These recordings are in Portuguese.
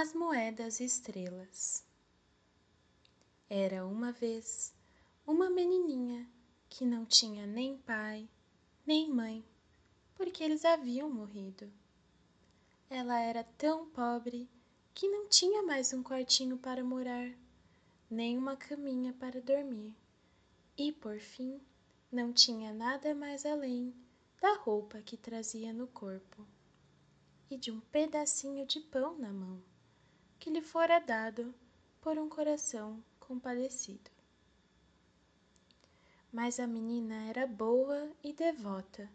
As moedas estrelas. Era uma vez uma menininha que não tinha nem pai nem mãe, porque eles haviam morrido. Ela era tão pobre que não tinha mais um quartinho para morar, nem uma caminha para dormir, e por fim não tinha nada mais além da roupa que trazia no corpo e de um pedacinho de pão na mão que lhe fora dado por um coração compadecido. Mas a menina era boa e devota,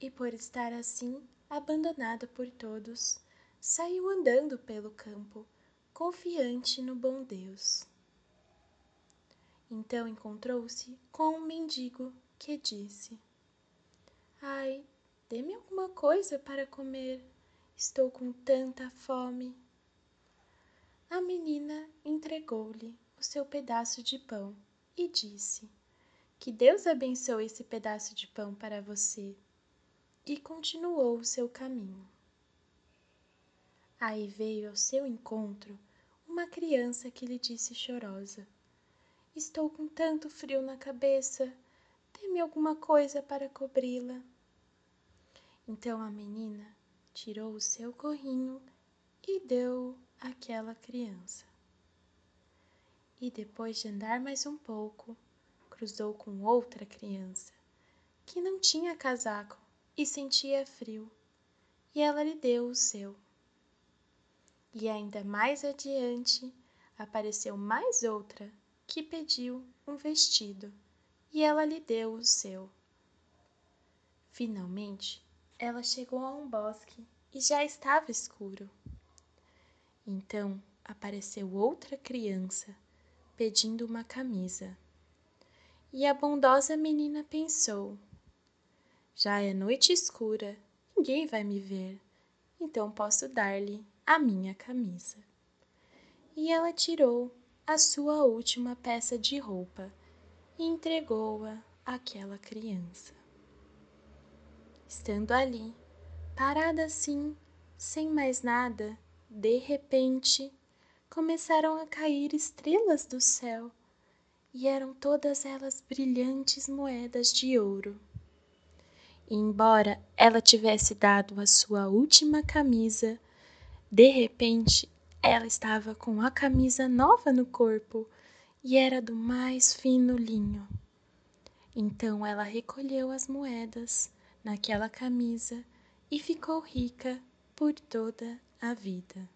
e por estar assim abandonada por todos, saiu andando pelo campo, confiante no bom Deus. Então encontrou-se com um mendigo que disse: Ai, dê-me alguma coisa para comer, estou com tanta fome. Menina entregou-lhe o seu pedaço de pão e disse: Que Deus abençoe esse pedaço de pão para você. E continuou o seu caminho. Aí veio ao seu encontro uma criança que lhe disse chorosa: Estou com tanto frio na cabeça, dê-me alguma coisa para cobri-la. Então a menina tirou o seu gorrinho e deu àquela criança. E depois de andar mais um pouco, cruzou com outra criança, que não tinha casaco e sentia frio, e ela lhe deu o seu. E ainda mais adiante apareceu mais outra que pediu um vestido, e ela lhe deu o seu. Finalmente, ela chegou a um bosque e já estava escuro. Então apareceu outra criança pedindo uma camisa. E a bondosa menina pensou: Já é noite escura, ninguém vai me ver, então posso dar-lhe a minha camisa. E ela tirou a sua última peça de roupa e entregou-a àquela criança. Estando ali, parada assim, sem mais nada, de repente, começaram a cair estrelas do céu, e eram todas elas brilhantes moedas de ouro. E embora ela tivesse dado a sua última camisa, de repente ela estava com a camisa nova no corpo e era do mais fino linho. Então ela recolheu as moedas naquela camisa e ficou rica por toda a vida.